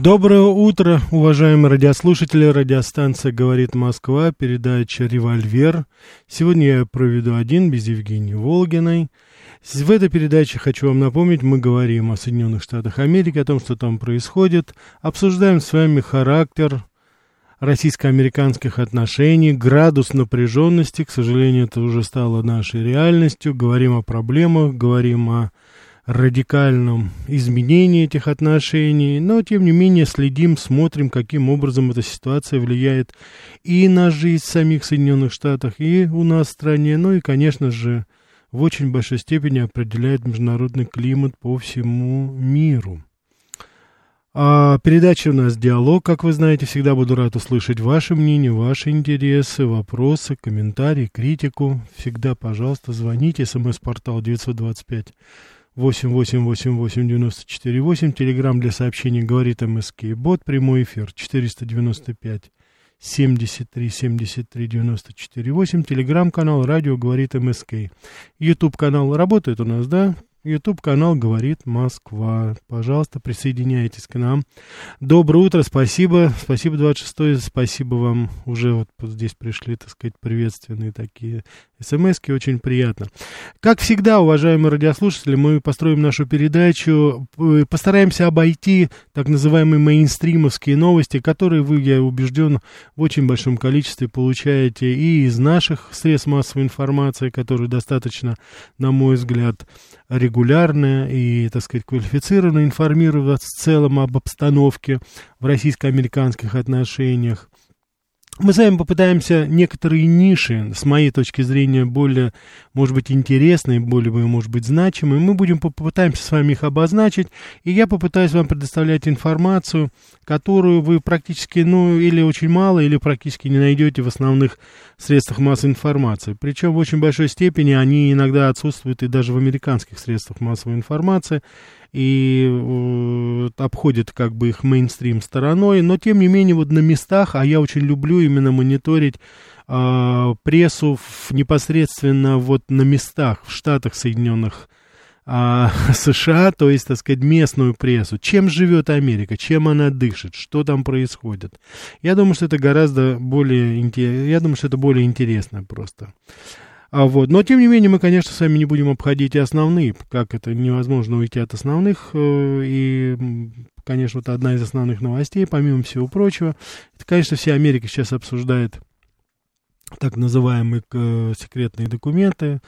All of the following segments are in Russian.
Доброе утро, уважаемые радиослушатели. Радиостанция «Говорит Москва», передача «Револьвер». Сегодня я проведу один без Евгении Волгиной. В этой передаче, хочу вам напомнить, мы говорим о Соединенных Штатах Америки, о том, что там происходит. Обсуждаем с вами характер российско-американских отношений, градус напряженности. К сожалению, это уже стало нашей реальностью. Говорим о проблемах, говорим о радикальном изменении этих отношений, но тем не менее следим, смотрим, каким образом эта ситуация влияет и на жизнь самих Соединенных Штатах, и у нас в стране, ну и, конечно же, в очень большой степени определяет международный климат по всему миру. А передача у нас «Диалог», как вы знаете, всегда буду рад услышать ваше мнение, ваши интересы, вопросы, комментарии, критику. Всегда, пожалуйста, звоните, смс-портал 925 восемь восемь восемь восемь девяносто четыре восемь. Телеграмм для сообщений говорит МСК. Бот прямой эфир четыреста девяносто пять семьдесят три семьдесят три девяносто четыре восемь. Телеграм-канал радио говорит МСК. Ютуб канал работает у нас, да? YouTube канал «Говорит Москва». Пожалуйста, присоединяйтесь к нам. Доброе утро, спасибо. Спасибо, 26 спасибо вам. Уже вот здесь пришли, так сказать, приветственные такие смс очень приятно. Как всегда, уважаемые радиослушатели, мы построим нашу передачу, постараемся обойти так называемые мейнстримовские новости, которые вы, я убежден, в очень большом количестве получаете и из наших средств массовой информации, которые достаточно, на мой взгляд, регулярно и, так сказать, квалифицированно информировать в целом об обстановке в российско-американских отношениях. Мы с вами попытаемся некоторые ниши, с моей точки зрения, более, может быть, интересные, более, может быть, значимые. Мы будем попытаемся с вами их обозначить, и я попытаюсь вам предоставлять информацию, которую вы практически, ну, или очень мало, или практически не найдете в основных средствах массовой информации. Причем в очень большой степени они иногда отсутствуют и даже в американских средствах массовой информации и э, обходит как бы их мейнстрим стороной, но тем не менее вот на местах, а я очень люблю именно мониторить э, прессу в, непосредственно вот на местах в Штатах Соединенных э, США, то есть, так сказать, местную прессу. Чем живет Америка, чем она дышит, что там происходит. Я думаю, что это гораздо более, я думаю, что это более интересно просто. А вот. Но, тем не менее, мы, конечно, с вами не будем обходить и основные, как это невозможно уйти от основных. Э, и, конечно, вот одна из основных новостей, помимо всего прочего, это, конечно, вся Америка сейчас обсуждает так называемые э, секретные документы,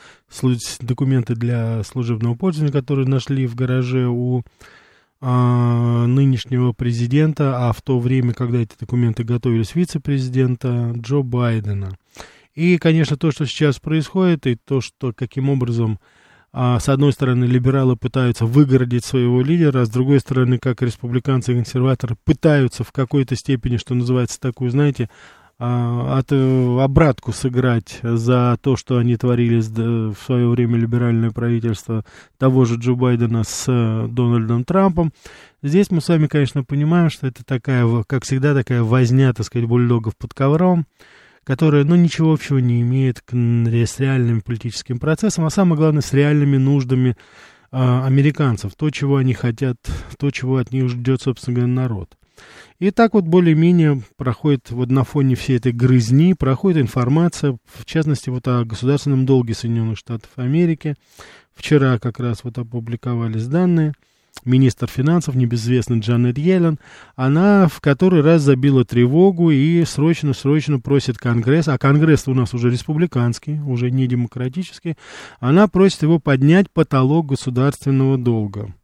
документы для служебного пользования, которые нашли в гараже у а, нынешнего президента, а в то время, когда эти документы готовились вице-президента Джо Байдена. И, конечно, то, что сейчас происходит, и то, что каким образом, а, с одной стороны, либералы пытаются выгородить своего лидера, а с другой стороны, как республиканцы и консерваторы пытаются в какой-то степени, что называется, такую, знаете, а, от, э, обратку сыграть за то, что они творили в свое время либеральное правительство того же Джо Байдена с э, Дональдом Трампом. Здесь мы с вами, конечно, понимаем, что это такая, как всегда, такая возня, так сказать, бульдогов под ковром которая, ну, ничего общего не имеет к, с реальным политическим процессом, а самое главное, с реальными нуждами а, американцев, то, чего они хотят, то, чего от них ждет, собственно говоря, народ. И так вот более-менее проходит вот на фоне всей этой грызни, проходит информация, в частности, вот о государственном долге Соединенных Штатов Америки. Вчера как раз вот опубликовались данные – министр финансов, небезвестный Джанет Йеллен, она в который раз забила тревогу и срочно-срочно просит Конгресс, а Конгресс у нас уже республиканский, уже не демократический, она просит его поднять потолок государственного долга.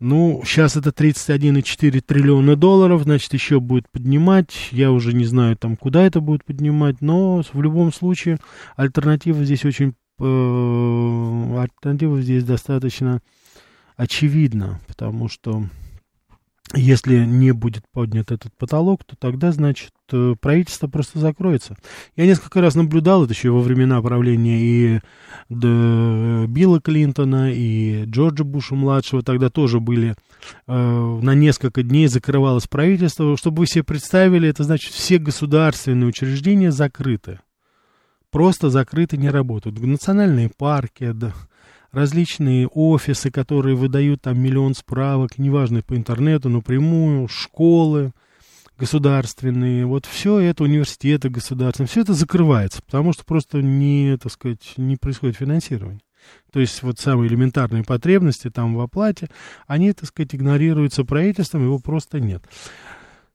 Ну, сейчас это 31,4 триллиона долларов, значит, еще будет поднимать. Я уже не знаю, там, куда это будет поднимать, но в любом случае альтернатива здесь очень... Э, альтернатива здесь достаточно очевидно, потому что если не будет поднят этот потолок, то тогда, значит, э, правительство просто закроется. Я несколько раз наблюдал это еще во времена правления и Билла Клинтона, и Джорджа Буша-младшего. Тогда тоже были э, на несколько дней закрывалось правительство. Чтобы вы себе представили, это значит, все государственные учреждения закрыты. Просто закрыты, не работают. Национальные парки, да, различные офисы, которые выдают там миллион справок, неважно, по интернету, напрямую, школы государственные, вот все это, университеты государственные, все это закрывается, потому что просто не, так сказать, не происходит финансирование. То есть вот самые элементарные потребности там в оплате, они, так сказать, игнорируются правительством, его просто нет.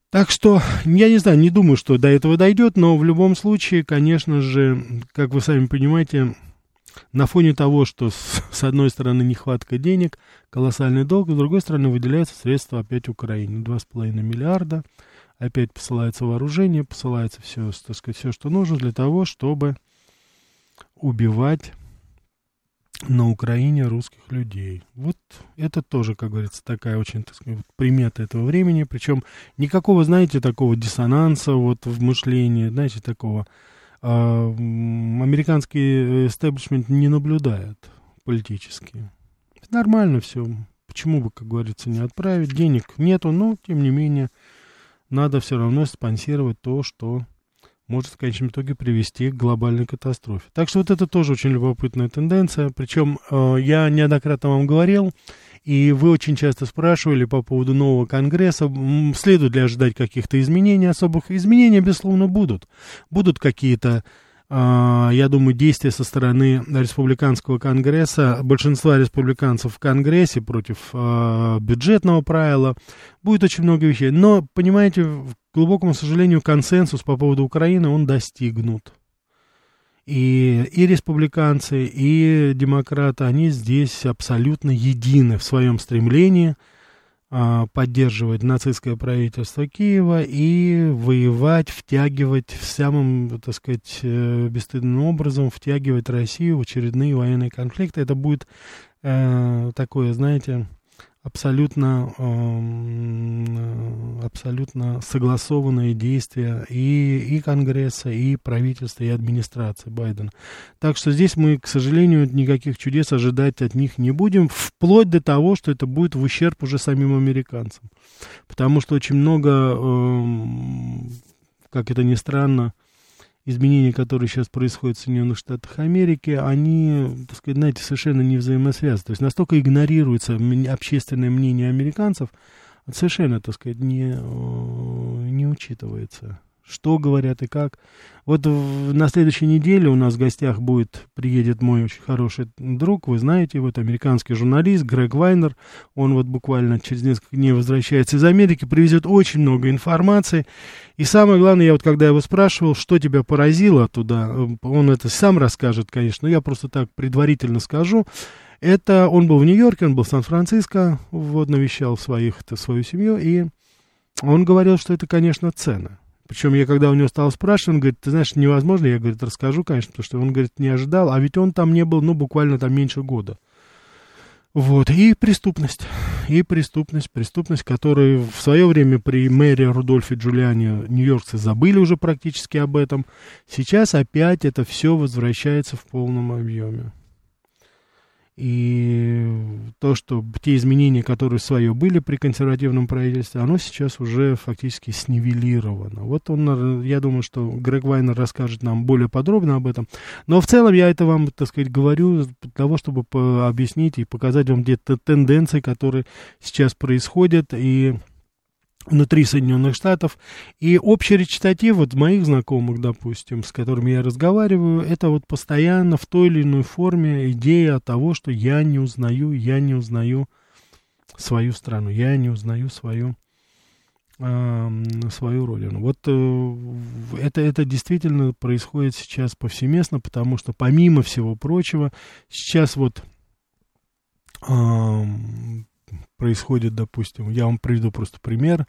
Так что, я не знаю, не думаю, что до этого дойдет, но в любом случае, конечно же, как вы сами понимаете, на фоне того, что с, одной стороны нехватка денег, колоссальный долг, с другой стороны выделяются средства опять Украине. 2,5 миллиарда, опять посылается вооружение, посылается все, так сказать, все, что нужно для того, чтобы убивать на Украине русских людей. Вот это тоже, как говорится, такая очень, так сказать, примета этого времени. Причем никакого, знаете, такого диссонанса вот в мышлении, знаете, такого а, американский истеблишмент не наблюдает политически. Нормально все. Почему бы, как говорится, не отправить? Денег нету, но, тем не менее, надо все равно спонсировать то, что может в конечном итоге привести к глобальной катастрофе. Так что вот это тоже очень любопытная тенденция. Причем э, я неоднократно вам говорил, и вы очень часто спрашивали по поводу нового Конгресса, следует ли ожидать каких-то изменений особых. Изменения, безусловно, будут. Будут какие-то а, я думаю, действия со стороны республиканского конгресса, большинства республиканцев в конгрессе против э, бюджетного правила, будет очень много вещей. Но, понимаете, к глубокому сожалению, консенсус по поводу Украины, он достигнут. И, и республиканцы, и демократы, они здесь абсолютно едины в своем стремлении а, поддерживать нацистское правительство Киева и воевать, втягивать самым, так сказать, э, бесстыдным образом, втягивать Россию в очередные военные конфликты. Это будет э, такое, знаете, абсолютно, эм, абсолютно согласованные действия и, и Конгресса, и правительства, и администрации Байдена. Так что здесь мы, к сожалению, никаких чудес ожидать от них не будем, вплоть до того, что это будет в ущерб уже самим американцам. Потому что очень много, эм, как это ни странно, изменения, которые сейчас происходят в Соединенных Штатах Америки, они, так сказать, знаете, совершенно не взаимосвязаны. То есть настолько игнорируется общественное мнение американцев, совершенно, так сказать, не, э, не учитывается что говорят и как. Вот в, на следующей неделе у нас в гостях будет, приедет мой очень хороший друг, вы знаете, вот американский журналист Грег Вайнер, он вот буквально через несколько дней возвращается из Америки, привезет очень много информации, и самое главное, я вот когда его спрашивал, что тебя поразило туда, он это сам расскажет, конечно, но я просто так предварительно скажу, это он был в Нью-Йорке, он был в Сан-Франциско, вот навещал своих, свою семью, и он говорил, что это, конечно, цены. Причем я когда у него стал спрашивать, он говорит, ты знаешь, невозможно, я, говорит, расскажу, конечно, потому что он, говорит, не ожидал, а ведь он там не был, ну, буквально там меньше года. Вот, и преступность, и преступность, преступность, которую в свое время при мэре Рудольфе Джулиане нью-йоркцы забыли уже практически об этом. Сейчас опять это все возвращается в полном объеме. И то, что те изменения, которые свое были при консервативном правительстве, оно сейчас уже фактически снивелировано. Вот он, я думаю, что Грег Вайнер расскажет нам более подробно об этом. Но в целом я это вам, так сказать, говорю для того, чтобы объяснить и показать вам где-то тенденции, которые сейчас происходят. И внутри Соединенных Штатов. И общий речитатив вот моих знакомых, допустим, с которыми я разговариваю, это вот постоянно в той или иной форме идея того, что я не узнаю, я не узнаю свою страну, я не узнаю свою э, свою родину. Вот э, это, это действительно происходит сейчас повсеместно, потому что помимо всего прочего, сейчас вот э, происходит, допустим, я вам приведу просто пример,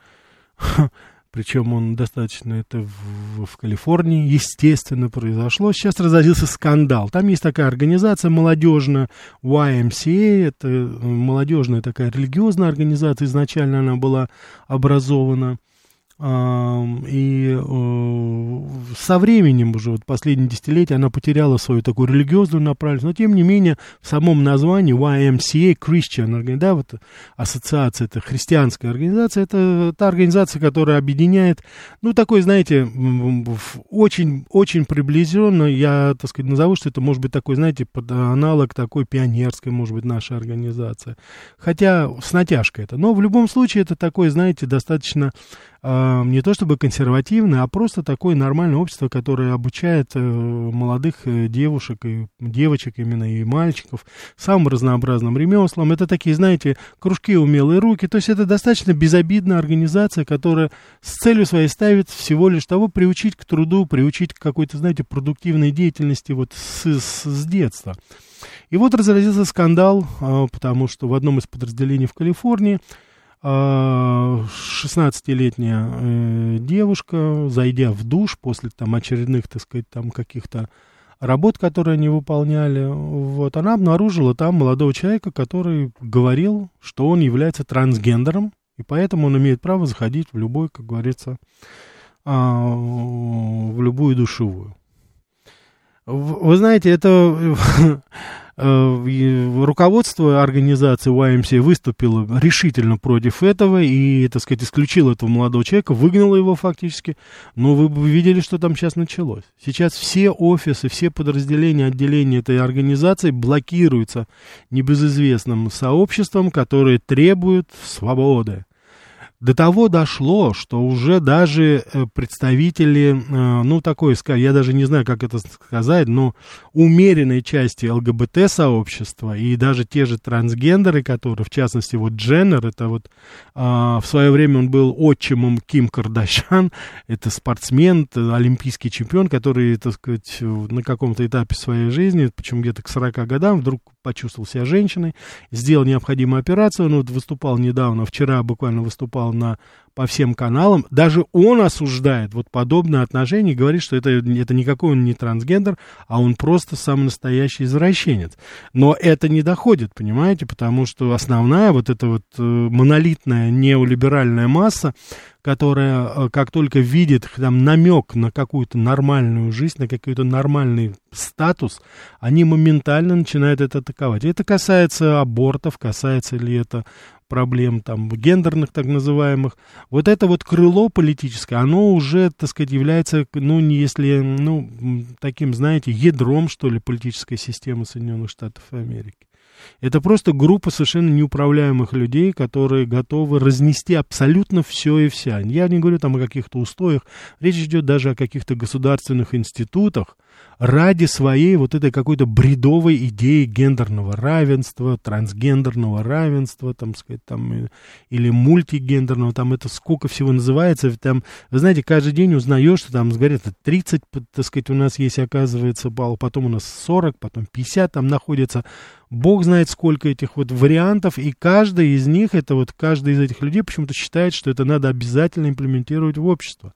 причем он достаточно это в, в Калифорнии, естественно, произошло. Сейчас разразился скандал. Там есть такая организация молодежная, YMCA, это молодежная такая религиозная организация, изначально она была образована. И э, со временем уже, вот последние десятилетия, она потеряла свою такую религиозную направленность, но тем не менее в самом названии YMCA, Christian, да, вот ассоциация, это христианская организация, это та организация, которая объединяет, ну, такой, знаете, очень, очень приближенно, я, так сказать, назову, что это может быть такой, знаете, аналог такой пионерской, может быть, нашей организации, хотя с натяжкой это, но в любом случае это такой, знаете, достаточно э, не то чтобы консервативное, а просто такое нормальное общество, которое обучает э, молодых э, девушек и девочек именно и мальчиков самым разнообразным ремеслам. Это такие, знаете, кружки умелые руки. То есть это достаточно безобидная организация, которая с целью своей ставит всего лишь того приучить к труду, приучить к какой-то, знаете, продуктивной деятельности вот с, с, с детства. И вот разразился скандал, э, потому что в одном из подразделений в Калифорнии 16-летняя а, э, девушка, зайдя в душ после там очередных, так сказать, там каких-то работ, которые они выполняли, вот, она обнаружила там молодого человека, который говорил, что он является трансгендером, и поэтому он имеет право заходить в любой, как говорится, а, в любую душевую. Вы знаете, это руководство организации YMCA выступило решительно против этого и, так сказать, исключило этого молодого человека, выгнало его фактически. Но вы бы видели, что там сейчас началось. Сейчас все офисы, все подразделения, отделения этой организации блокируются небезызвестным сообществом, которое требует свободы. До того дошло, что уже даже э, представители, э, ну, такой, я даже не знаю, как это сказать, но умеренной части ЛГБТ-сообщества и даже те же трансгендеры, которые, в частности, вот Дженнер, это вот а, в свое время он был отчимом Ким Кардашян, это спортсмен, олимпийский чемпион, который, так сказать, на каком-то этапе своей жизни, причем где-то к 40 годам, вдруг почувствовал себя женщиной, сделал необходимую операцию, он вот выступал недавно, вчера буквально выступал на, по всем каналам, даже он осуждает вот подобное отношение, говорит, что это, это никакой он не трансгендер, а он просто самый настоящий извращенец. Но это не доходит, понимаете, потому что основная вот эта вот э, монолитная неолиберальная масса, которая, э, как только видит там намек на какую-то нормальную жизнь, на какой-то нормальный статус, они моментально начинают это атаковать. это касается абортов, касается ли это проблем там гендерных так называемых. Вот это вот крыло политическое, оно уже, так сказать, является, ну, не если, ну, таким, знаете, ядром, что ли, политической системы Соединенных Штатов Америки. Это просто группа совершенно неуправляемых людей, которые готовы разнести абсолютно все и вся. Я не говорю там о каких-то устоях, речь идет даже о каких-то государственных институтах, ради своей вот этой какой-то бредовой идеи гендерного равенства, трансгендерного равенства, там, сказать, там, или мультигендерного, там это сколько всего называется, там, вы знаете, каждый день узнаешь, что там, говорят, 30, так сказать, у нас есть, оказывается, балл, потом у нас 40, потом 50 там находится, бог знает сколько этих вот вариантов, и каждый из них, это вот каждый из этих людей почему-то считает, что это надо обязательно имплементировать в общество.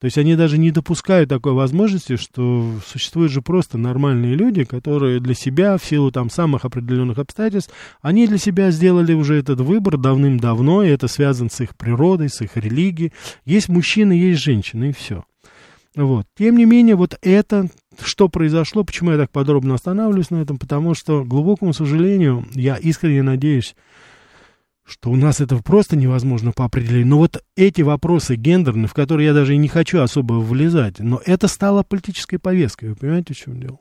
То есть они даже не допускают такой возможности, что существуют же просто нормальные люди, которые для себя, в силу там самых определенных обстоятельств, они для себя сделали уже этот выбор давным-давно, и это связано с их природой, с их религией. Есть мужчины, есть женщины, и все. Вот. Тем не менее, вот это, что произошло, почему я так подробно останавливаюсь на этом, потому что, к глубокому сожалению, я искренне надеюсь, что у нас это просто невозможно по определению. Но вот эти вопросы гендерные, в которые я даже и не хочу особо влезать, но это стало политической повесткой. Вы понимаете, в чем дело?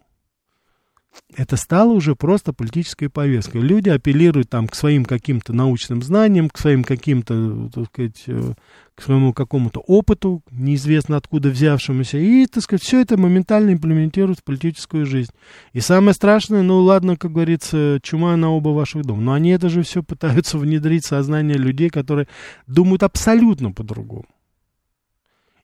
Это стало уже просто политической повесткой. Люди апеллируют там к своим каким-то научным знаниям, к своим каким-то, так сказать, э, к своему какому-то опыту, неизвестно откуда взявшемуся, и, так сказать, все это моментально имплементируют в политическую жизнь. И самое страшное, ну ладно, как говорится, чума на оба ваших дома, но они это же все пытаются внедрить в сознание людей, которые думают абсолютно по-другому.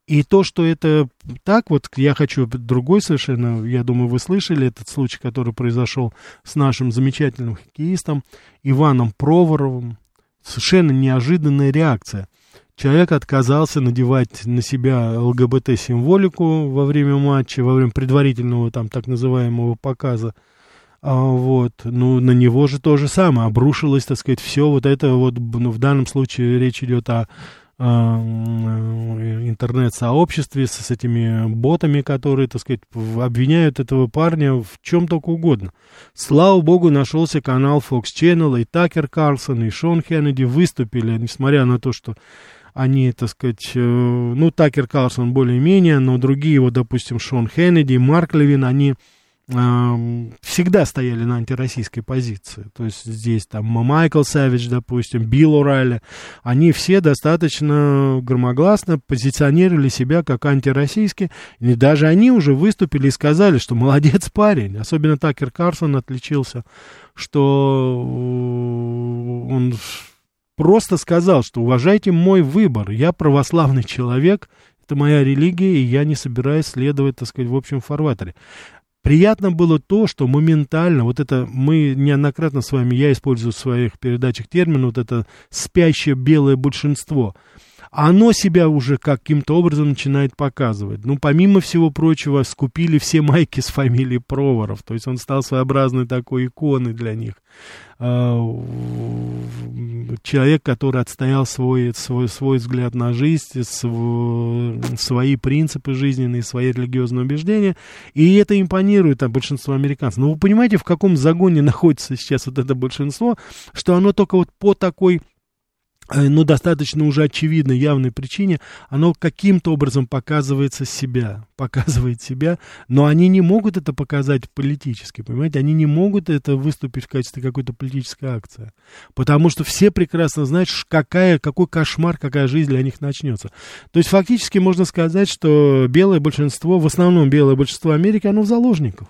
И то, что это так, вот я хочу другой совершенно, я думаю, вы слышали этот случай, который произошел с нашим замечательным хоккеистом Иваном Проворовым. Совершенно неожиданная реакция. Человек отказался надевать на себя ЛГБТ-символику во время матча, во время предварительного там так называемого показа. А, вот, ну, на него же то же самое, обрушилось, так сказать, все вот это вот, ну, в данном случае речь идет о интернет-сообществе с, с этими ботами, которые, так сказать, обвиняют этого парня в чем только угодно. Слава богу, нашелся канал Fox Channel, и Такер Карлсон, и Шон Кеннеди выступили, несмотря на то, что они, так сказать, э, ну, Такер Карлсон более-менее, но другие, вот, допустим, Шон Кеннеди, Марк Левин, они всегда стояли на антироссийской позиции. То есть здесь там Майкл Савич, допустим, Билл Урайли, они все достаточно громогласно позиционировали себя как антироссийские. И даже они уже выступили и сказали, что молодец парень. Особенно Такер Карсон отличился, что э, он просто сказал, что уважайте мой выбор, я православный человек, это моя религия, и я не собираюсь следовать, так сказать, в общем фарватере. Приятно было то, что моментально, вот это мы неоднократно с вами, я использую в своих передачах термин, вот это спящее белое большинство – оно себя уже каким-то образом начинает показывать. Ну, помимо всего прочего, скупили все майки с фамилией Проворов, то есть он стал своеобразной такой иконой для них. А, человек, который отстоял свой, свой, свой взгляд на жизнь, свой, свои принципы жизненные, свои религиозные убеждения, и это импонирует а, большинству американцев. Но вы понимаете, в каком загоне находится сейчас вот это большинство, что оно только вот по такой ну, достаточно уже очевидной, явной причине, оно каким-то образом показывается себя, показывает себя, но они не могут это показать политически, понимаете, они не могут это выступить в качестве какой-то политической акции, потому что все прекрасно знают, какая, какой кошмар, какая жизнь для них начнется. То есть фактически можно сказать, что белое большинство, в основном белое большинство Америки, оно в заложниках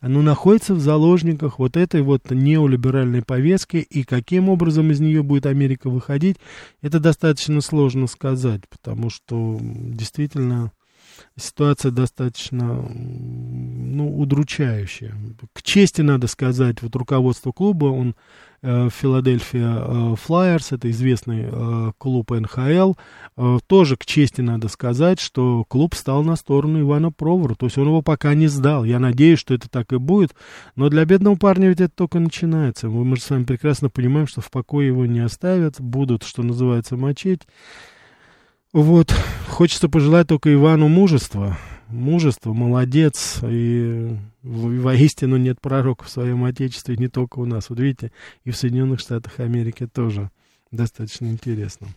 оно находится в заложниках вот этой вот неолиберальной повестки, и каким образом из нее будет Америка выходить, это достаточно сложно сказать, потому что действительно ситуация достаточно ну, удручающая. К чести надо сказать, вот руководство клуба, он э, Филадельфия Флайерс, это известный э, клуб НХЛ, э, тоже к чести надо сказать, что клуб стал на сторону Ивана Провора, то есть он его пока не сдал. Я надеюсь, что это так и будет, но для бедного парня ведь это только начинается. Мы же с вами прекрасно понимаем, что в покое его не оставят, будут, что называется, мочить. Вот, хочется пожелать только Ивану мужества. Мужество, молодец. И воистину нет пророка в своем отечестве, не только у нас. Вот видите, и в Соединенных Штатах Америки тоже достаточно интересно.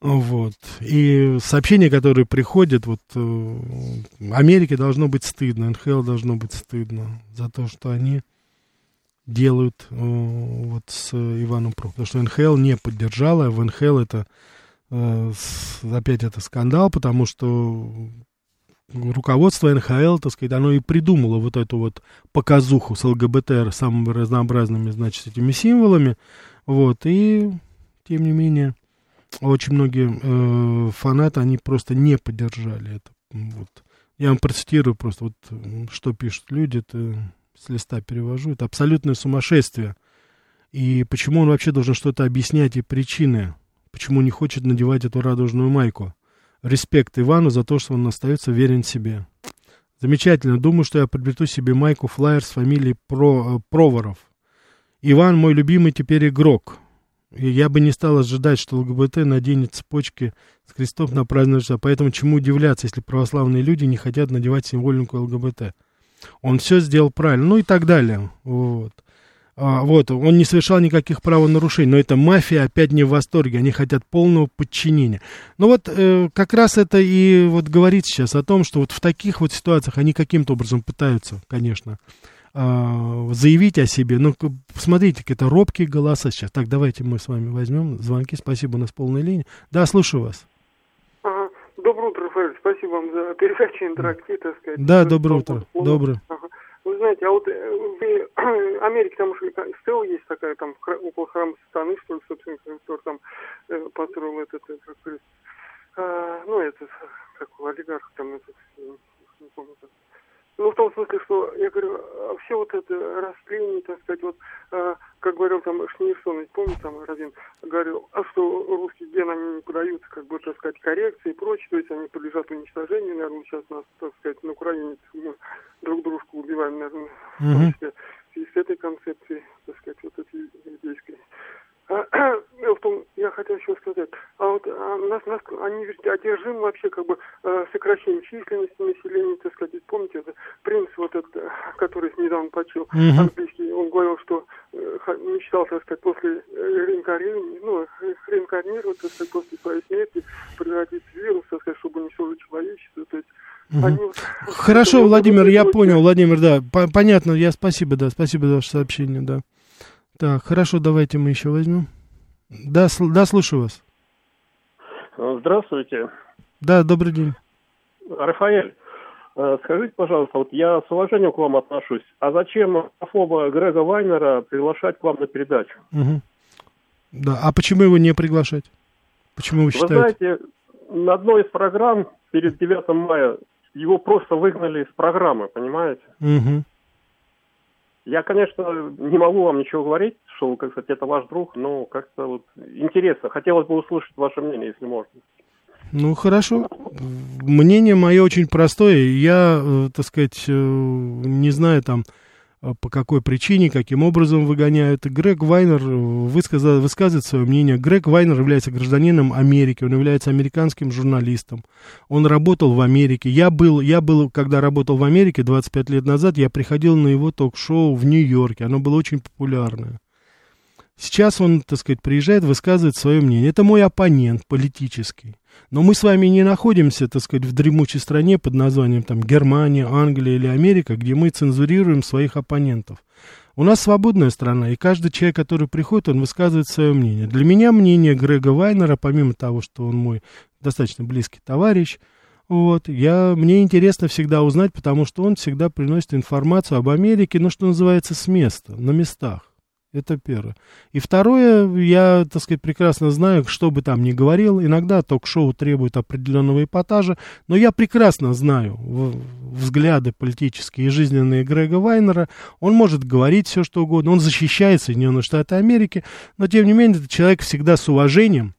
Вот. И сообщения, которые приходят, вот э, Америке должно быть стыдно, НХЛ должно быть стыдно за то, что они делают э, вот с Иваном Про. Потому что НХЛ не поддержала, в НХЛ это опять это скандал, потому что руководство НХЛ, так сказать, оно и придумало вот эту вот показуху с ЛГБТ самыми разнообразными, значит, этими символами, вот, и, тем не менее, очень многие э, фанаты, они просто не поддержали это, вот. Я вам процитирую просто, вот, что пишут люди, это с листа перевожу, это абсолютное сумасшествие, и почему он вообще должен что-то объяснять и причины, почему не хочет надевать эту радужную майку. Респект Ивану за то, что он остается верен себе. Замечательно. Думаю, что я приобрету себе майку флайер с фамилией Про, э, Проворов. Иван мой любимый теперь игрок. И я бы не стал ожидать, что ЛГБТ наденет цепочки с крестов на празднование. Поэтому чему удивляться, если православные люди не хотят надевать символику ЛГБТ? Он все сделал правильно. Ну и так далее. Вот. А, вот, он не совершал никаких правонарушений, но эта мафия опять не в восторге, они хотят полного подчинения. Ну вот, э, как раз это и вот говорит сейчас о том, что вот в таких вот ситуациях они каким-то образом пытаются, конечно, э, заявить о себе. Ну, посмотрите, это робкие голоса сейчас. Так, давайте мы с вами возьмем звонки. Спасибо, у нас полная линия. Да, слушаю вас. Ага. Доброе утро, Рафаэль. Спасибо вам за передачу интерактив, так сказать. Да, доброе утро. Доброе. Ага. Вы знаете, а вот в э, Америке там уже стела есть такая, там, около храма Сатаны, что ли, собственно, который там э, построил этот, как а, ну, этот, как олигарх там, этот, не помню, как. Ну, в том смысле, что, я говорю, а все вот это растление, так сказать, вот, а, как говорил там Шнейрсон, помните, там один говорил, а что русский ген, они не подаются, как бы, так сказать, коррекции и прочее, то есть они подлежат уничтожению, наверное, сейчас нас, так сказать, на Украине друг дружку убиваем, наверное, в числе, и с этой концепцией, так сказать, вот этой иудейской. в том, я хотел еще сказать, а вот а, нас, нас, они ведь одержимы вообще как бы э, сокращением численности населения, так сказать, помните, это принц вот этот, который недавно почил, mm-hmm. английский, он говорил, что э, мечтал, так сказать, после э, реинкарнирования, ну, реинкарнировать, так сказать, после своей смерти, превратить в вирус, так сказать, чтобы уничтожить человечество, то есть Угу. Они... Хорошо, Владимир, я понял, Владимир, да, понятно, я спасибо, да, спасибо за ваше сообщение, да. Так, хорошо, давайте мы еще возьмем. Да, сл- да, слушаю вас. Здравствуйте. Да, добрый день. Рафаэль, э, скажите, пожалуйста, вот я с уважением к вам отношусь, а зачем афоба Грега Вайнера приглашать к вам на передачу? Угу. Да, а почему его не приглашать? Почему вы считаете? Вы знаете, на одной из программ перед 9 мая его просто выгнали из программы, понимаете? Угу. Я, конечно, не могу вам ничего говорить, что, как сказать, это ваш друг, но как-то вот интересно. Хотелось бы услышать ваше мнение, если можно. Ну, хорошо. Мнение мое очень простое. Я, э, так сказать, э, не знаю там, по какой причине, каким образом выгоняют. Грег Вайнер высказал, высказывает свое мнение. Грег Вайнер является гражданином Америки, он является американским журналистом. Он работал в Америке. Я был, я был, когда работал в Америке 25 лет назад, я приходил на его ток-шоу в Нью-Йорке. Оно было очень популярное. Сейчас он, так сказать, приезжает, высказывает свое мнение. Это мой оппонент политический. Но мы с вами не находимся, так сказать, в дремучей стране под названием там Германия, Англия или Америка, где мы цензурируем своих оппонентов. У нас свободная страна, и каждый человек, который приходит, он высказывает свое мнение. Для меня мнение Грега Вайнера, помимо того, что он мой достаточно близкий товарищ, вот, я, мне интересно всегда узнать, потому что он всегда приносит информацию об Америке, ну, что называется, с места, на местах. Это первое. И второе, я, так сказать, прекрасно знаю, что бы там ни говорил, иногда ток-шоу требует определенного эпатажа, но я прекрасно знаю взгляды политические и жизненные Грега Вайнера. Он может говорить все, что угодно, он защищает Соединенные Штаты Америки, но, тем не менее, этот человек всегда с уважением,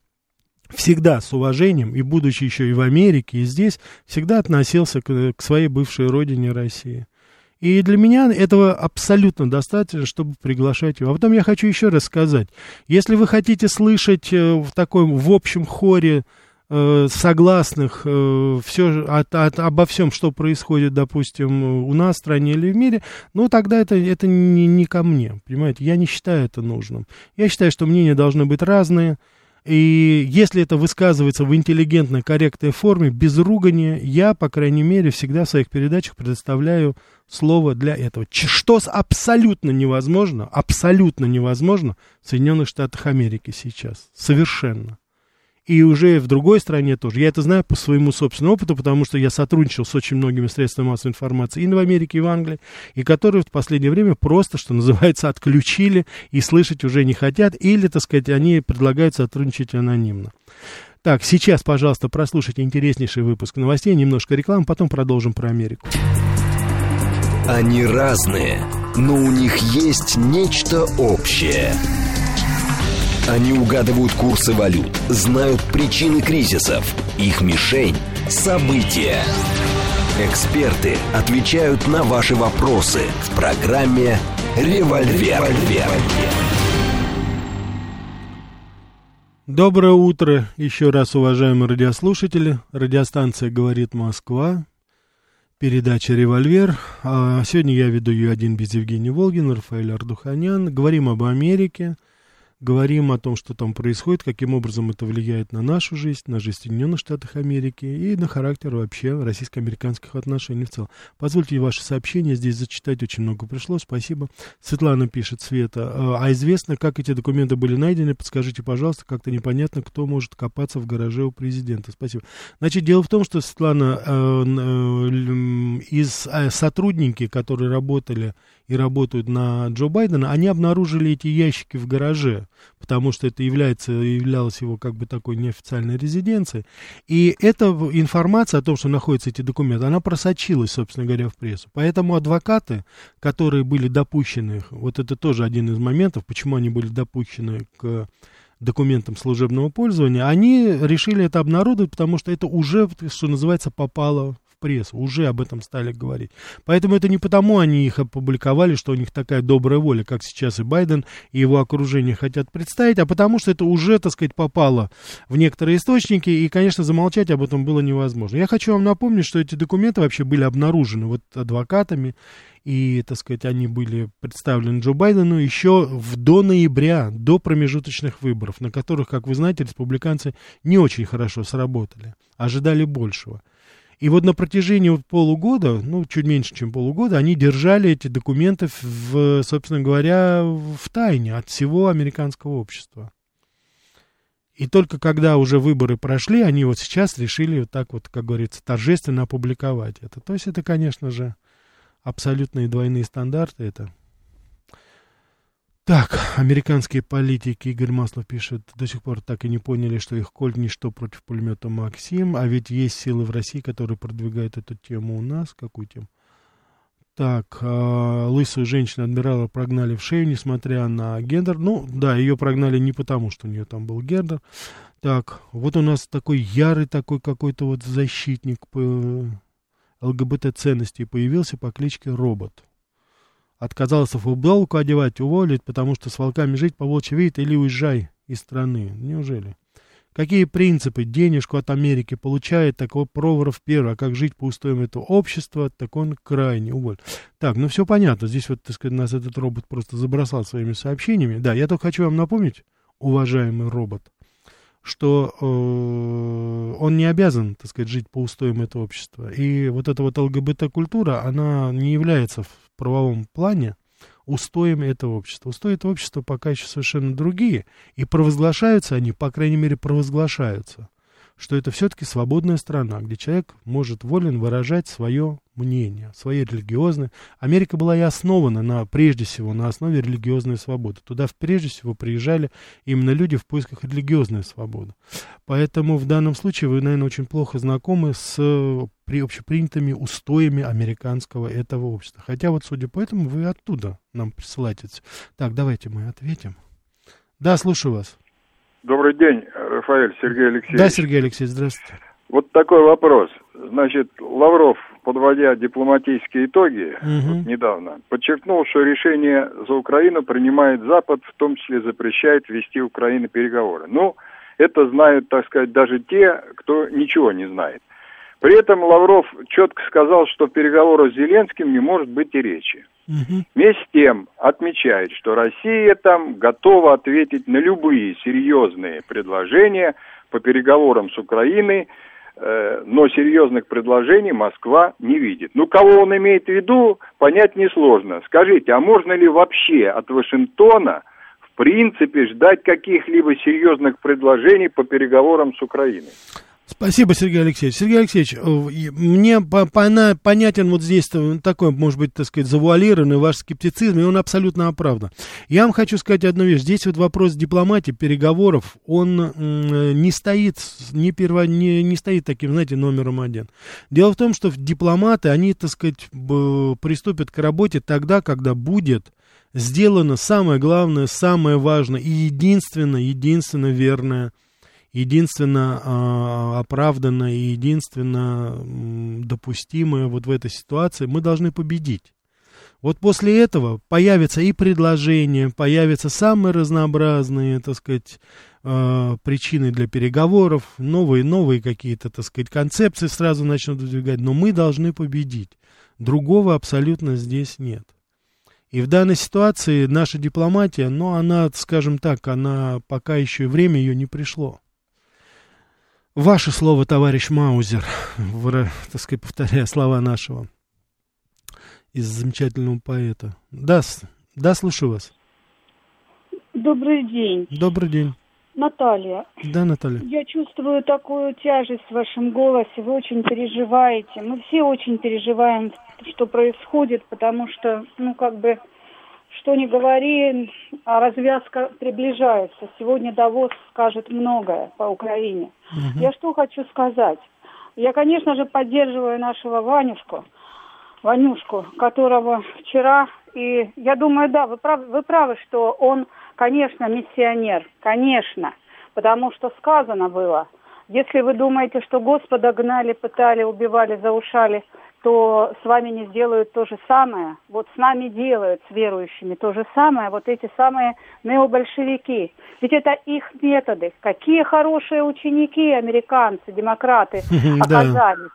всегда с уважением, и будучи еще и в Америке, и здесь, всегда относился к, к своей бывшей родине России. И для меня этого абсолютно достаточно, чтобы приглашать его. А потом я хочу еще раз сказать, если вы хотите слышать э, в таком, в общем хоре э, согласных э, все, от, от, обо всем, что происходит, допустим, у нас в стране или в мире, ну, тогда это, это не, не ко мне, понимаете, я не считаю это нужным. Я считаю, что мнения должны быть разные, и если это высказывается в интеллигентной, корректной форме, без ругания, я, по крайней мере, всегда в своих передачах предоставляю слово для этого. Что абсолютно невозможно, абсолютно невозможно в Соединенных Штатах Америки сейчас. Совершенно и уже в другой стране тоже. Я это знаю по своему собственному опыту, потому что я сотрудничал с очень многими средствами массовой информации и в Америке, и в Англии, и которые в последнее время просто, что называется, отключили и слышать уже не хотят, или, так сказать, они предлагают сотрудничать анонимно. Так, сейчас, пожалуйста, прослушайте интереснейший выпуск новостей, немножко рекламы, потом продолжим про Америку. Они разные, но у них есть нечто общее – они угадывают курсы валют, знают причины кризисов. Их мишень – события. Эксперты отвечают на ваши вопросы в программе «Револьвер». Доброе утро еще раз, уважаемые радиослушатели. Радиостанция «Говорит Москва». Передача «Револьвер». А сегодня я веду ее один без Евгения Волгина, Рафаэль Ардуханян. Говорим об Америке – говорим о том, что там происходит, каким образом это влияет на нашу жизнь, на жизнь Соединенных Штатов Америки и на характер вообще российско-американских отношений в целом. Позвольте ваши сообщения здесь зачитать, очень много пришло, спасибо. Светлана пишет, Света, а известно, как эти документы были найдены, подскажите, пожалуйста, как-то непонятно, кто может копаться в гараже у президента. Спасибо. Значит, дело в том, что, Светлана, э, э, из э, сотрудники, которые работали и работают на Джо Байдена, они обнаружили эти ящики в гараже. Потому что это является, являлось его как бы такой неофициальной резиденцией. И эта информация о том, что находятся эти документы, она просочилась, собственно говоря, в прессу. Поэтому адвокаты, которые были допущены, вот это тоже один из моментов, почему они были допущены к документам служебного пользования, они решили это обнародовать, потому что это уже, что называется, попало прессу, уже об этом стали говорить. Поэтому это не потому они их опубликовали, что у них такая добрая воля, как сейчас и Байден, и его окружение хотят представить, а потому что это уже, так сказать, попало в некоторые источники, и, конечно, замолчать об этом было невозможно. Я хочу вам напомнить, что эти документы вообще были обнаружены вот адвокатами, и, так сказать, они были представлены Джо Байдену еще в, до ноября, до промежуточных выборов, на которых, как вы знаете, республиканцы не очень хорошо сработали, ожидали большего. И вот на протяжении полугода, ну, чуть меньше, чем полугода, они держали эти документы, в, собственно говоря, в тайне от всего американского общества. И только когда уже выборы прошли, они вот сейчас решили вот так вот, как говорится, торжественно опубликовать это. То есть это, конечно же, абсолютные двойные стандарты. Это так, американские политики, Игорь Маслов пишет, до сих пор так и не поняли, что их коль ничто против пулемета Максим, а ведь есть силы в России, которые продвигают эту тему у нас. Какую тему? Так, э, лысую женщину адмирала прогнали в шею, несмотря на гендер. Ну, да, ее прогнали не потому, что у нее там был гендер. Так, вот у нас такой ярый такой какой-то вот защитник ЛГБТ-ценностей появился по кличке Робот отказался футболку одевать, уволить, потому что с волками жить по волчьи видит или уезжай из страны. Неужели? Какие принципы денежку от Америки получает такой Проворов первый, а как жить по устоям этого общества, так он крайне уволен. Так, ну все понятно, здесь вот, так сказать, нас этот робот просто забросал своими сообщениями. Да, я только хочу вам напомнить, уважаемый робот, что э, он не обязан, так сказать, жить по устоям этого общества. И вот эта вот ЛГБТ-культура, она не является правовом плане устоями этого общества. Устои этого общества пока еще совершенно другие, и провозглашаются они, по крайней мере, провозглашаются – что это все-таки свободная страна, где человек может волен выражать свое мнение, свои религиозные. Америка была и основана на, прежде всего на основе религиозной свободы. Туда прежде всего приезжали именно люди в поисках религиозной свободы. Поэтому в данном случае вы, наверное, очень плохо знакомы с при общепринятыми устоями американского этого общества. Хотя вот, судя по этому, вы оттуда нам присылаете. Так, давайте мы ответим. Да, слушаю вас. Добрый день, Рафаэль, Сергей Алексеевич. Да, Сергей Алексеевич, здравствуйте. Вот такой вопрос. Значит, Лавров, подводя дипломатические итоги угу. вот недавно, подчеркнул, что решение за Украину принимает Запад, в том числе запрещает вести Украину переговоры. Ну, это знают, так сказать, даже те, кто ничего не знает. При этом Лавров четко сказал, что в переговорах с Зеленским не может быть и речи. Угу. Вместе с тем отмечает, что Россия там готова ответить на любые серьезные предложения по переговорам с Украиной, э, но серьезных предложений Москва не видит. Ну, кого он имеет в виду, понять несложно. Скажите, а можно ли вообще от Вашингтона в принципе ждать каких-либо серьезных предложений по переговорам с Украиной? Спасибо, Сергей Алексеевич. Сергей Алексеевич, э, мне понятен вот здесь такой, может быть, так сказать, завуалированный ваш скептицизм, и он абсолютно оправдан. Я вам хочу сказать одну вещь. Здесь вот вопрос дипломатии, переговоров, он не стоит, не, перво, не, не стоит таким, знаете, номером один. Дело в том, что дипломаты, они, так сказать, приступят к работе тогда, когда будет сделано самое главное, самое важное и единственное, единственно верное – единственно э, оправданное и единственно допустимое вот в этой ситуации, мы должны победить. Вот после этого появятся и предложения, появятся самые разнообразные, так сказать, э, причины для переговоров, новые, новые какие-то, так сказать, концепции сразу начнут выдвигать, но мы должны победить. Другого абсолютно здесь нет. И в данной ситуации наша дипломатия, ну, она, скажем так, она пока еще время ее не пришло. Ваше слово, товарищ Маузер, так сказать, повторяя слова нашего из замечательного поэта. Да, да, слушаю вас. Добрый день. Добрый день. Наталья. Да, Наталья. Я чувствую такую тяжесть в вашем голосе. Вы очень переживаете. Мы все очень переживаем, что происходит, потому что, ну, как бы, что не говори, а развязка приближается. Сегодня Давос скажет многое по Украине. Угу. Я что хочу сказать? Я, конечно же, поддерживаю нашего Ванюшку, Ванюшку, которого вчера, и я думаю, да, вы правы, вы правы, что он, конечно, миссионер, конечно, потому что сказано было, если вы думаете, что Господа гнали, пытали, убивали, заушали, то с вами не сделают то же самое. Вот с нами делают, с верующими, то же самое, вот эти самые необольшевики. Ведь это их методы. Какие хорошие ученики американцы, демократы оказались.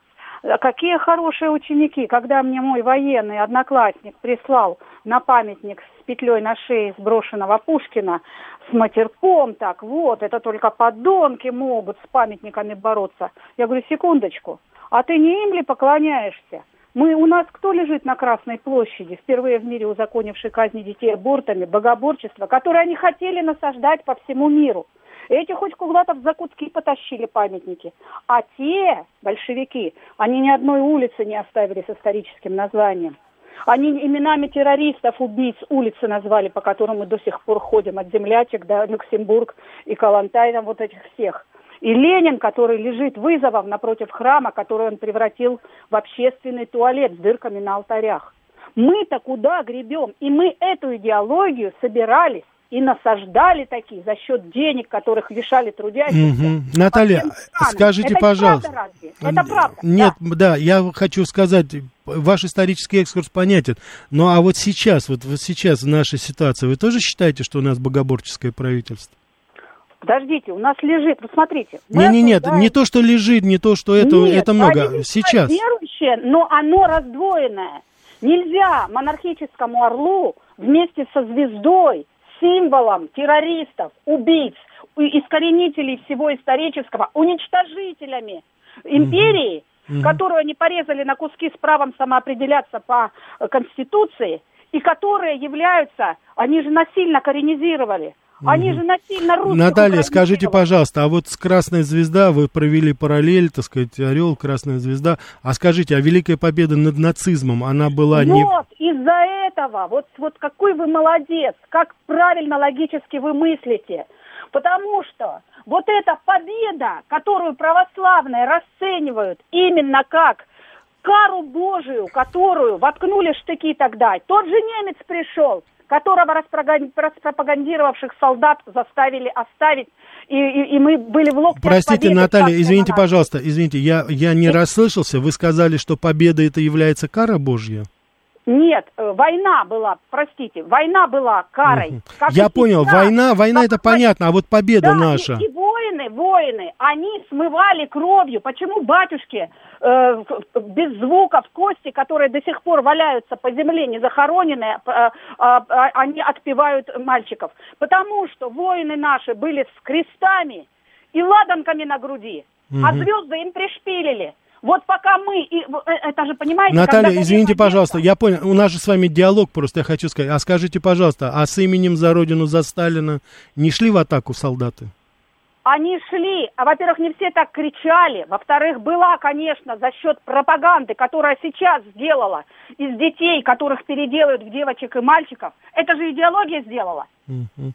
Какие хорошие ученики, когда мне мой военный одноклассник прислал на памятник с петлей на шее сброшенного Пушкина с матерком, так вот, это только подонки могут с памятниками бороться. Я говорю, секундочку, а ты не им ли поклоняешься? Мы, у нас кто лежит на Красной площади, впервые в мире узаконивший казни детей абортами, богоборчество, которое они хотели насаждать по всему миру. Эти хоть куда-то в Закутски потащили памятники. А те, большевики, они ни одной улицы не оставили с историческим названием. Они именами террористов, убийц улицы назвали, по которым мы до сих пор ходим, от Землячек до Люксембург и Калантай, вот этих всех. И Ленин, который лежит вызовом напротив храма, который он превратил в общественный туалет с дырками на алтарях. Мы-то куда гребем? И мы эту идеологию собирались и насаждали такие за счет денег, которых лишали трудящихся. Угу. Наталья, скажите, это пожалуйста. Правда Это правда. Нет, да. да, я хочу сказать, ваш исторический экскурс понятен. Ну а вот сейчас, вот, вот сейчас в нашей ситуации, вы тоже считаете, что у нас богоборческое правительство? Подождите, у нас лежит, посмотрите. Не, не, нет, не то, что лежит, не то, что это, нет, это много. Сейчас. Верующее, но оно раздвоенное. Нельзя монархическому орлу вместе со звездой, символом террористов, убийц, искоренителей всего исторического, уничтожителями империи, угу. которую они порезали на куски с правом самоопределяться по э, Конституции, и которые являются, они же насильно коренизировали они же насильно русских Наталья, скажите, пожалуйста, а вот с Красной Звезда вы провели параллель, так сказать, Орел, Красная Звезда. А скажите, а Великая Победа над нацизмом, она была вот, не... Вот, из-за этого, вот, вот какой вы молодец, как правильно логически вы мыслите. Потому что вот эта победа, которую православные расценивают именно как кару Божию, которую воткнули штыки тогда, тот же немец пришел, которого распропагандировавших солдат заставили оставить, и, и, и мы были в локте Простите, Наталья, извините, пожалуйста, извините, я, я не и... расслышался, вы сказали, что победа это является кара Божья? Нет, э, война была, простите, война была карой. Угу. Я понял, всегда. война, война это понятно, а вот победа да, наша. И, и воины, воины, они смывали кровью. Почему батюшки э, без звуков кости, которые до сих пор валяются по земле, не захороненные, э, э, э, они отпевают мальчиков? Потому что воины наши были с крестами и ладанками на груди, угу. а звезды им пришпилили. Вот пока мы, и, э, это же, понимаете... Наталья, извините, пожалуйста, я понял, у нас же с вами диалог просто, я хочу сказать. А скажите, пожалуйста, а с именем за Родину, за Сталина не шли в атаку солдаты? Они шли, а во-первых, не все так кричали, во-вторых, была, конечно, за счет пропаганды, которая сейчас сделала из детей, которых переделают в девочек и мальчиков, это же идеология сделала. Угу.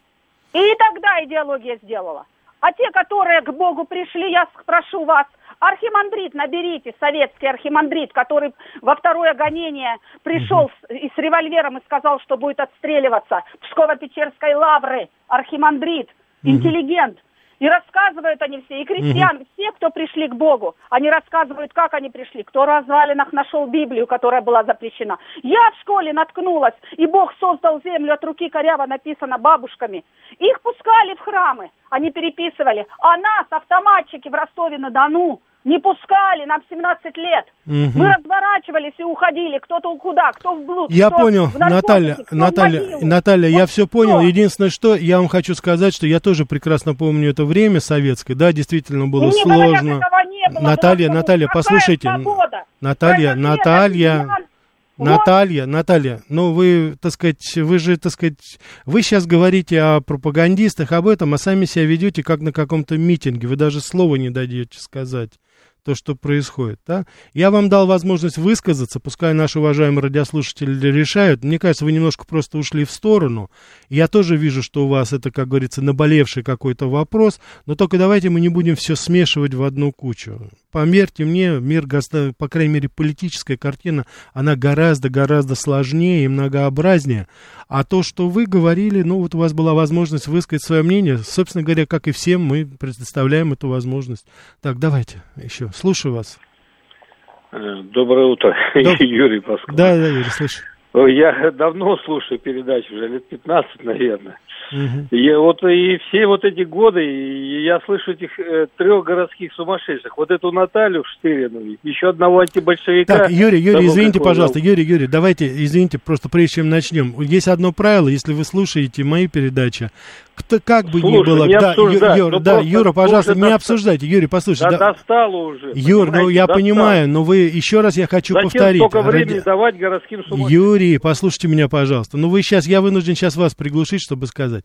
И тогда идеология сделала. А те, которые к Богу пришли, я спрошу вас, архимандрит наберите, советский архимандрит, который во второе гонение пришел с, и с револьвером и сказал, что будет отстреливаться. Псково-Печерской лавры, архимандрит, интеллигент – и рассказывают они все, и крестьян, угу. все, кто пришли к Богу, они рассказывают, как они пришли. Кто в развалинах нашел Библию, которая была запрещена. Я в школе наткнулась, и Бог создал землю от руки коряво написано бабушками. Их пускали в храмы, они переписывали. А нас, автоматчики в Ростове-на-Дону, не пускали, нам 17 лет. Угу. Мы разворачивались и уходили, кто-то куда, кто в блуд. Я понял, Наталья, Наталья, Наталья, вот я все понял. Что? Единственное, что я вам хочу сказать, что я тоже прекрасно помню это время советское, да, действительно было и сложно. Не было, Наталья, Наталья, послушайте. Свобода? Наталья, Наталья. Наталья, Наталья, ну вы, так сказать, вы же, так сказать, вы сейчас говорите о пропагандистах, об этом, а сами себя ведете как на каком-то митинге, вы даже слова не дадите сказать. То, что происходит. Да? Я вам дал возможность высказаться, пускай наши уважаемые радиослушатели решают. Мне кажется, вы немножко просто ушли в сторону. Я тоже вижу, что у вас это, как говорится, наболевший какой-то вопрос, но только давайте мы не будем все смешивать в одну кучу. Поверьте мне, мир, по крайней мере, политическая картина, она гораздо-гораздо сложнее и многообразнее. А то, что вы говорили, ну вот у вас была возможность высказать свое мнение, собственно говоря, как и всем, мы предоставляем эту возможность. Так, давайте еще. Слушаю вас. Э, доброе утро, Доб... Юрий Пасков. Да, да, Юрий, слышу. Я давно слушаю передачу, уже лет 15, наверное. Угу. И вот и все вот эти годы, и я слышу этих э, трех городских сумасшедших. Вот эту Наталью Штырину, еще одного антибольшевика. Так, Юрий, Юрий, извините, пожалуйста, Юрий, Юрий, давайте, извините, просто прежде чем начнем. Есть одно правило, если вы слушаете мои передачи, кто, как бы Слушай, ни было, не да, Юр, да, Юра, пожалуйста, не обсуждайте. Юрий, послушайте. Да, достало уже. Юр, ну я достало. понимаю, но вы еще раз я хочу Зачем повторить. столько времени Ради... давать городским сумасшедшим? Юрий, послушайте меня, пожалуйста. Ну вы сейчас, я вынужден сейчас вас приглушить, чтобы сказать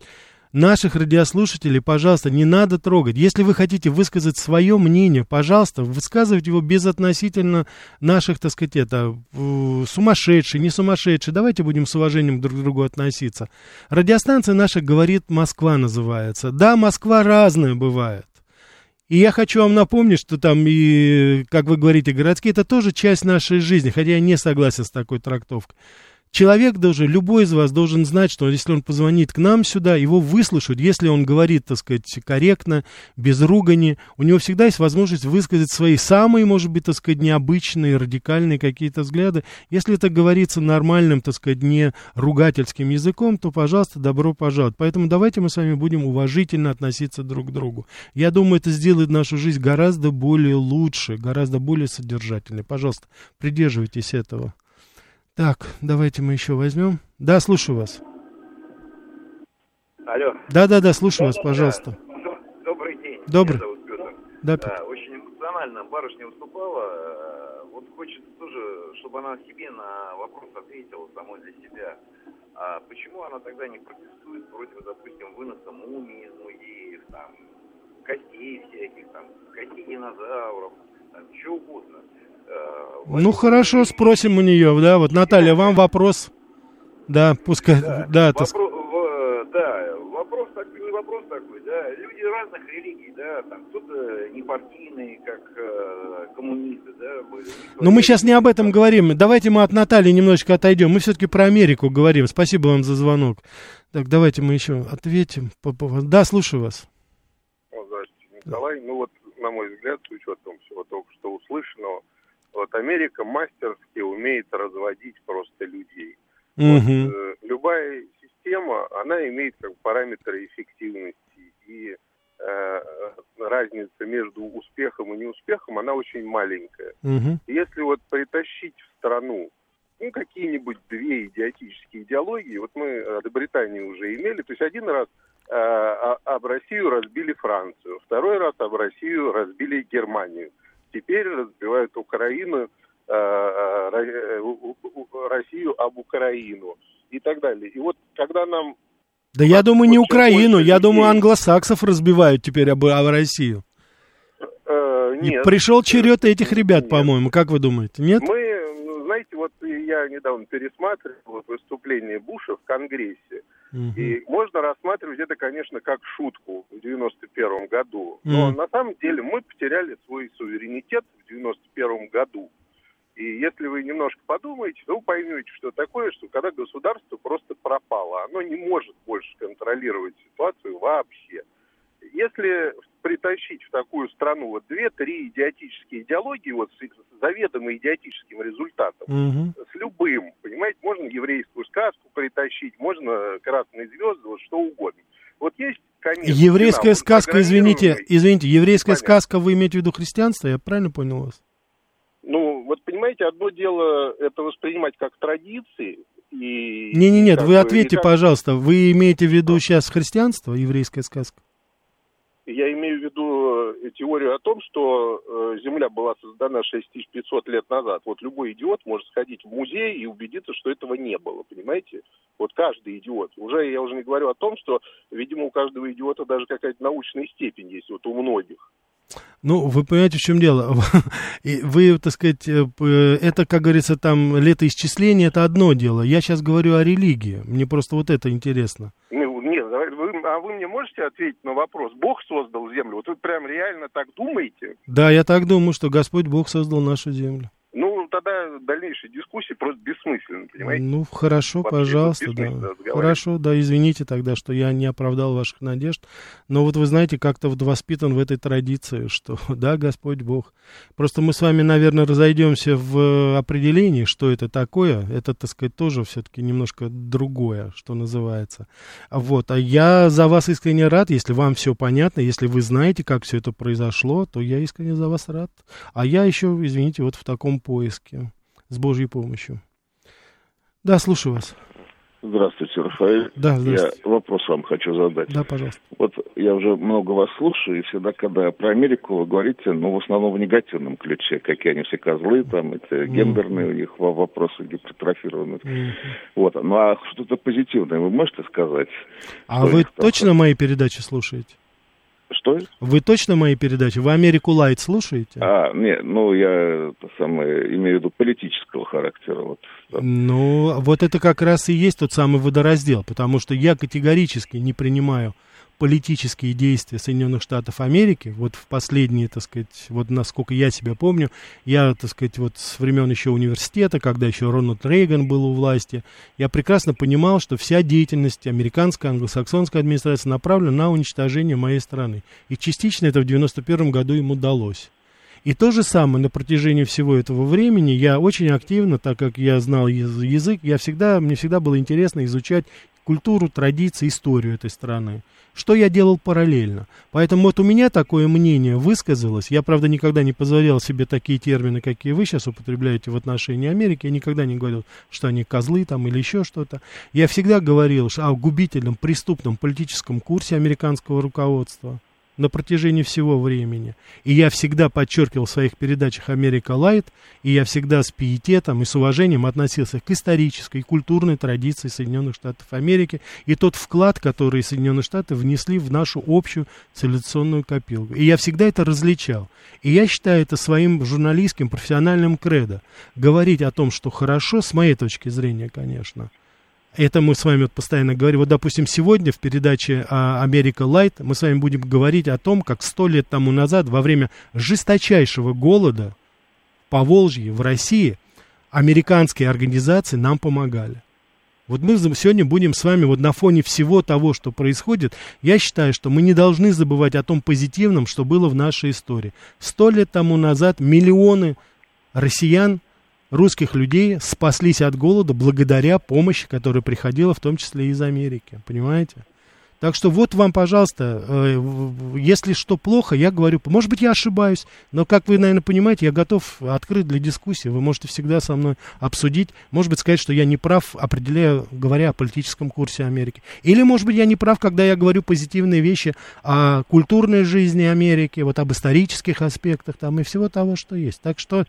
наших радиослушателей, пожалуйста, не надо трогать. Если вы хотите высказать свое мнение, пожалуйста, высказывайте его безотносительно наших, так сказать, это, сумасшедшие, не сумасшедшие. Давайте будем с уважением друг к другу относиться. Радиостанция наша «Говорит Москва» называется. Да, Москва разная бывает. И я хочу вам напомнить, что там и, как вы говорите, городские, это тоже часть нашей жизни, хотя я не согласен с такой трактовкой. Человек должен, любой из вас должен знать, что если он позвонит к нам сюда, его выслушают. Если он говорит, так сказать, корректно, без ругани, у него всегда есть возможность высказать свои самые, может быть, так сказать, необычные, радикальные какие-то взгляды. Если это говорится нормальным, так сказать, не ругательским языком, то, пожалуйста, добро пожаловать. Поэтому давайте мы с вами будем уважительно относиться друг к другу. Я думаю, это сделает нашу жизнь гораздо более лучше, гораздо более содержательной. Пожалуйста, придерживайтесь этого. Так, давайте мы еще возьмем. Да, слушаю вас. Алло. Да, да, да, слушаю вас, пожалуйста. Добрый день. Добрый. Меня зовут Петр. Да, Петр. Очень эмоционально барышня выступала. Э, вот хочется тоже, чтобы она себе на вопрос ответила самой для себя. А почему она тогда не протестует против, допустим, выноса мумий из музеев, там, костей всяких, там, костей динозавров, там, чего угодно. Э, ну хорошо, спросим у нее, да, вот Наталья, вам вопрос, да, пускай, да, да, вопрос, в, да, вопрос такой, не вопрос такой, да, люди разных религий, да, там кто-то не партийный, как э, коммунисты, да, были. Но мы сейчас не об этом говорим, давайте мы от Натальи немножечко отойдем, мы все-таки про Америку говорим, спасибо вам за звонок. Так, давайте мы еще ответим. Да, слушаю вас. Здравствуйте, Николай. Ну вот, на мой взгляд, с учетом всего только что услышанного, вот Америка мастерски умеет разводить просто людей. Угу. Вот, э, любая система, она имеет как параметры эффективности. И э, разница между успехом и неуспехом, она очень маленькая. Угу. Если вот притащить в страну ну, какие-нибудь две идиотические идеологии, вот мы от Британии уже имели, то есть один раз э, а, об Россию разбили Францию, второй раз об Россию разбили Германию теперь разбивают Украину, э, э, Россию об Украину и так далее. И вот когда нам... Да я думаю, не Украину, я думаю, англосаксов разбивают теперь об, об Россию. Э, нет. Пришел черед этих ребят, по-моему, как вы думаете, нет? Мы, ну, знаете, вот я недавно пересматривал выступление Буша в Конгрессе. Угу. И можно рассматривать это, конечно, как шутку в 91 году. Но угу. на самом деле мы потеряли свой суверенитет в 91 году. И если вы немножко подумаете, то вы поймете, что такое, что когда государство просто пропало, оно не может больше контролировать ситуацию вообще. Если притащить в такую страну вот две-три идиотические идеологии вот с заведомо идиотическим результатом, угу. с любым, понимаете, можно еврейскую сказку притащить, можно красные звезды, вот что угодно. Вот есть конечно. Еврейская финал, сказка, извините, извините, еврейская Понятно. сказка, вы имеете в виду христианство, я правильно понял вас? Ну, вот понимаете, одно дело это воспринимать как традиции, и... Не-не-нет, вы ответьте, как... пожалуйста, вы имеете в виду сейчас христианство, еврейская сказка? Я имею в виду э, теорию о том, что э, Земля была создана 6500 лет назад. Вот любой идиот может сходить в музей и убедиться, что этого не было, понимаете? Вот каждый идиот. Уже я уже не говорю о том, что, видимо, у каждого идиота даже какая-то научная степень есть, вот у многих. Ну, вы понимаете, в чем дело? Вы, так сказать, э, это, как говорится, там, летоисчисление, это одно дело. Я сейчас говорю о религии. Мне просто вот это интересно. Ну, нет, вы, а вы мне можете ответить на вопрос? Бог создал землю? Вот вы прям реально так думаете? Да, я так думаю, что Господь Бог создал нашу землю. Тогда дальнейшие дискуссии просто бессмысленны, понимаете? Ну, хорошо, Вообще пожалуйста, да. Хорошо, да, извините тогда, что я не оправдал ваших надежд. Но вот вы знаете, как-то вот воспитан в этой традиции, что да, Господь Бог. Просто мы с вами, наверное, разойдемся в определении, что это такое. Это, так сказать, тоже все-таки немножко другое, что называется. Вот, а я за вас искренне рад, если вам все понятно, если вы знаете, как все это произошло, то я искренне за вас рад. А я еще, извините, вот в таком поиске с Божьей помощью. Да, слушаю вас. Здравствуйте, Рафаэль. Да, здравствуйте. Я вопрос вам хочу задать. Да, пожалуйста. Вот я уже много вас слушаю, и всегда, когда про Америку вы говорите, ну, в основном в негативном ключе, какие они все козлы, там, эти mm-hmm. гендерные у них вопросы гипертрофированы. Mm-hmm. Вот. Ну, а что-то позитивное вы можете сказать? А вы точно мои передачи слушаете? Что? Вы точно мои передачи? Вы Америку Лайт слушаете? А, нет, ну я самое, имею в виду политического характера. Вот. Ну, вот это как раз и есть тот самый водораздел, потому что я категорически не принимаю политические действия Соединенных Штатов Америки, вот в последние, так сказать, вот насколько я себя помню, я, так сказать, вот с времен еще университета, когда еще Рональд Рейган был у власти, я прекрасно понимал, что вся деятельность американской, англосаксонской администрации направлена на уничтожение моей страны. И частично это в 91 году им удалось. И то же самое на протяжении всего этого времени я очень активно, так как я знал язык, я всегда, мне всегда было интересно изучать культуру, традиции, историю этой страны. Что я делал параллельно. Поэтому вот у меня такое мнение высказалось. Я, правда, никогда не позволял себе такие термины, какие вы сейчас употребляете в отношении Америки. Я никогда не говорил, что они козлы там или еще что-то. Я всегда говорил о губительном, преступном политическом курсе американского руководства на протяжении всего времени. И я всегда подчеркивал в своих передачах «Америка Лайт», и я всегда с пиететом и с уважением относился к исторической и культурной традиции Соединенных Штатов Америки и тот вклад, который Соединенные Штаты внесли в нашу общую цивилизационную копилку. И я всегда это различал. И я считаю это своим журналистским, профессиональным кредо. Говорить о том, что хорошо, с моей точки зрения, конечно – это мы с вами вот постоянно говорим. Вот, допустим, сегодня в передаче «Америка Лайт» мы с вами будем говорить о том, как сто лет тому назад, во время жесточайшего голода по Волжье, в России, американские организации нам помогали. Вот мы сегодня будем с вами вот на фоне всего того, что происходит, я считаю, что мы не должны забывать о том позитивном, что было в нашей истории. Сто лет тому назад миллионы россиян русских людей спаслись от голода благодаря помощи, которая приходила в том числе из Америки. Понимаете? Так что вот вам, пожалуйста, э, если что плохо, я говорю, может быть, я ошибаюсь, но, как вы, наверное, понимаете, я готов открыть для дискуссии. Вы можете всегда со мной обсудить, может быть, сказать, что я не прав, определяя, говоря о политическом курсе Америки. Или, может быть, я не прав, когда я говорю позитивные вещи о культурной жизни Америки, вот об исторических аспектах там и всего того, что есть. Так что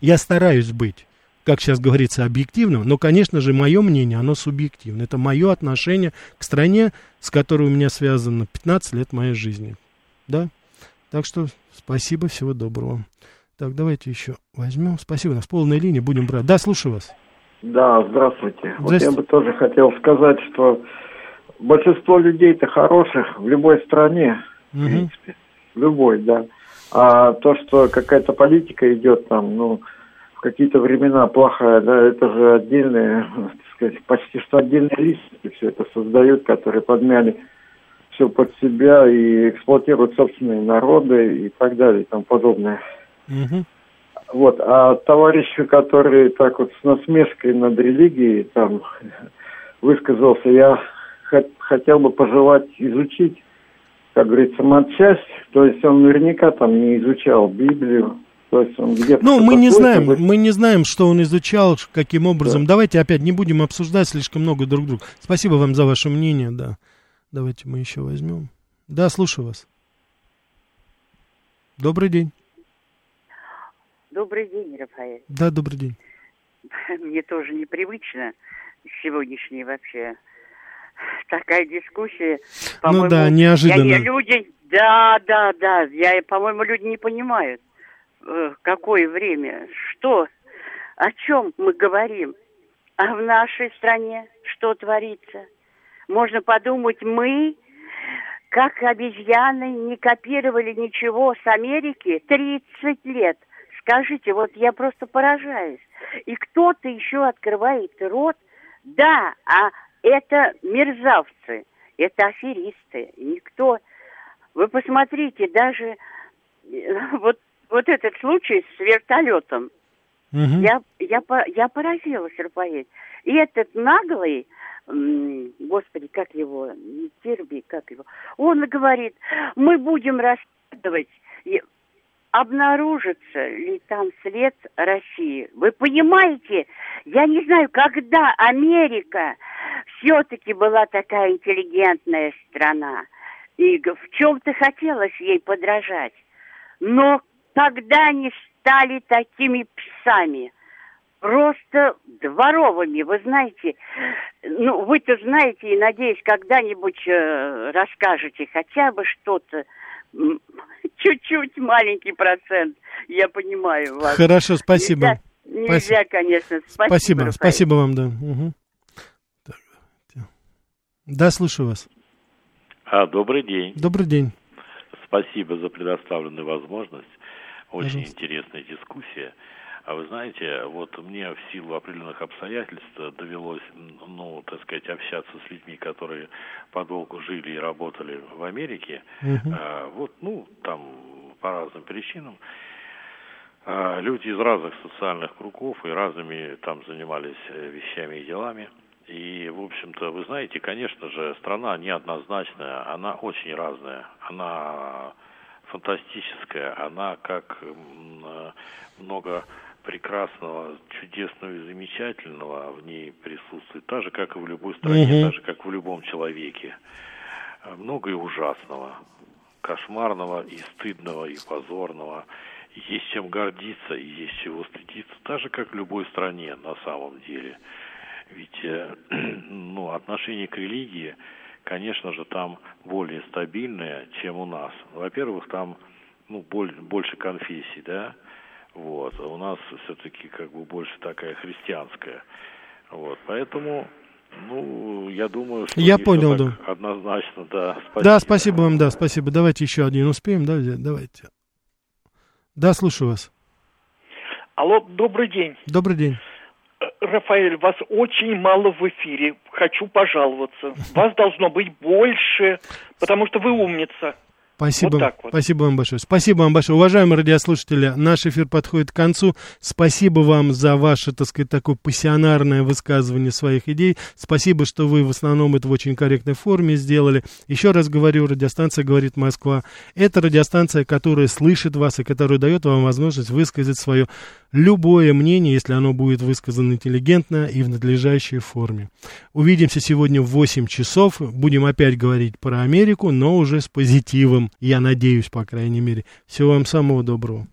я стараюсь быть, как сейчас говорится, объективным, но, конечно же, мое мнение, оно субъективно. Это мое отношение к стране, с которой у меня связано 15 лет моей жизни. Да? Так что спасибо, всего доброго. Так, давайте еще возьмем. Спасибо, у нас полная линия, будем брать. Да, слушаю вас. Да, здравствуйте. здравствуйте. Вот я бы тоже хотел сказать, что большинство людей-то хороших в любой стране, угу. в принципе, любой, да. А то, что какая-то политика идет там, ну, в какие-то времена плохая, да, это же отдельные, так сказать, почти что отдельные личности все это создают, которые подмяли все под себя и эксплуатируют собственные народы и так далее и тому подобное. Угу. Вот, а товарищу, который так вот с насмешкой над религией там высказался, я хотел бы пожелать изучить как говорится, матчасть, то есть он наверняка там не изучал Библию, то есть он где-то... Ну, мы не знаем, бы... мы не знаем, что он изучал, каким образом. Да. Давайте опять не будем обсуждать слишком много друг друга. Спасибо вам за ваше мнение, да. Давайте мы еще возьмем. Да, слушаю вас. Добрый день. Добрый день, Рафаэль. Да, добрый день. Мне тоже непривычно сегодняшний вообще такая дискуссия. Ну да, неожиданно. Я не люди Да, да, да. Я, по-моему, люди не понимают, э, какое время, что, о чем мы говорим. А в нашей стране что творится? Можно подумать, мы, как обезьяны, не копировали ничего с Америки 30 лет. Скажите, вот я просто поражаюсь. И кто-то еще открывает рот. Да, а это мерзавцы, это аферисты. Никто... Вы посмотрите, даже э, вот, вот этот случай с вертолетом. Угу. Я, я, я поразилась, Рафаэль. И этот наглый, господи, как его, Терби, как его, он говорит, мы будем расследовать, обнаружится ли там след России. Вы понимаете, я не знаю, когда Америка все-таки была такая интеллигентная страна, и в чем-то хотелось ей подражать. Но когда они стали такими псами, просто дворовыми, вы знаете, ну, вы-то знаете, и, надеюсь, когда-нибудь э, расскажете хотя бы что-то, чуть-чуть маленький процент, я понимаю вас. Хорошо, спасибо. Нельзя, нельзя конечно. Спасибо, спасибо, спасибо вам, да. Угу. Да, слушаю вас. А, добрый день. Добрый день. Спасибо за предоставленную возможность. Очень Пожалуйста. интересная дискуссия. А вы знаете, вот мне в силу определенных обстоятельств довелось, ну, так сказать, общаться с людьми, которые подолгу жили и работали в Америке. Uh-huh. А, вот, ну, там по разным причинам. А, люди из разных социальных кругов и разными там занимались э, вещами и делами. И, в общем-то, вы знаете, конечно же, страна неоднозначная, она очень разная. Она фантастическая, она как много прекрасного, чудесного и замечательного в ней присутствует, так же, как и в любой стране, угу. так же, как в любом человеке. Много и ужасного, кошмарного и стыдного и позорного. Есть чем гордиться и есть чего стыдиться, так же, как в любой стране на самом деле. Ведь э, ну, отношение к религии, конечно же, там более стабильное, чем у нас. Во-первых, там ну, больше конфессий, да, вот. А у нас все-таки как бы больше такая христианская. Вот. Поэтому, ну, я думаю, что я понял, да. однозначно, да. Спасибо. Да, спасибо вам, да, спасибо. Давайте еще один успеем, да, взять? Давайте. Да, слушаю вас. Алло, добрый день. Добрый день. Э, Рафаэль, вас очень мало в эфире. Хочу пожаловаться. Вас должно быть больше, потому что вы умница. Спасибо. Вот так вот. Спасибо вам большое. Спасибо вам большое. Уважаемые радиослушатели, наш эфир подходит к концу. Спасибо вам за ваше, так сказать, такое пассионарное высказывание своих идей. Спасибо, что вы в основном это в очень корректной форме сделали. Еще раз говорю, радиостанция «Говорит Москва». Это радиостанция, которая слышит вас и которая дает вам возможность высказать свое любое мнение, если оно будет высказано интеллигентно и в надлежащей форме. Увидимся сегодня в 8 часов. Будем опять говорить про Америку, но уже с позитивом. Я надеюсь, по крайней мере. Всего вам самого доброго.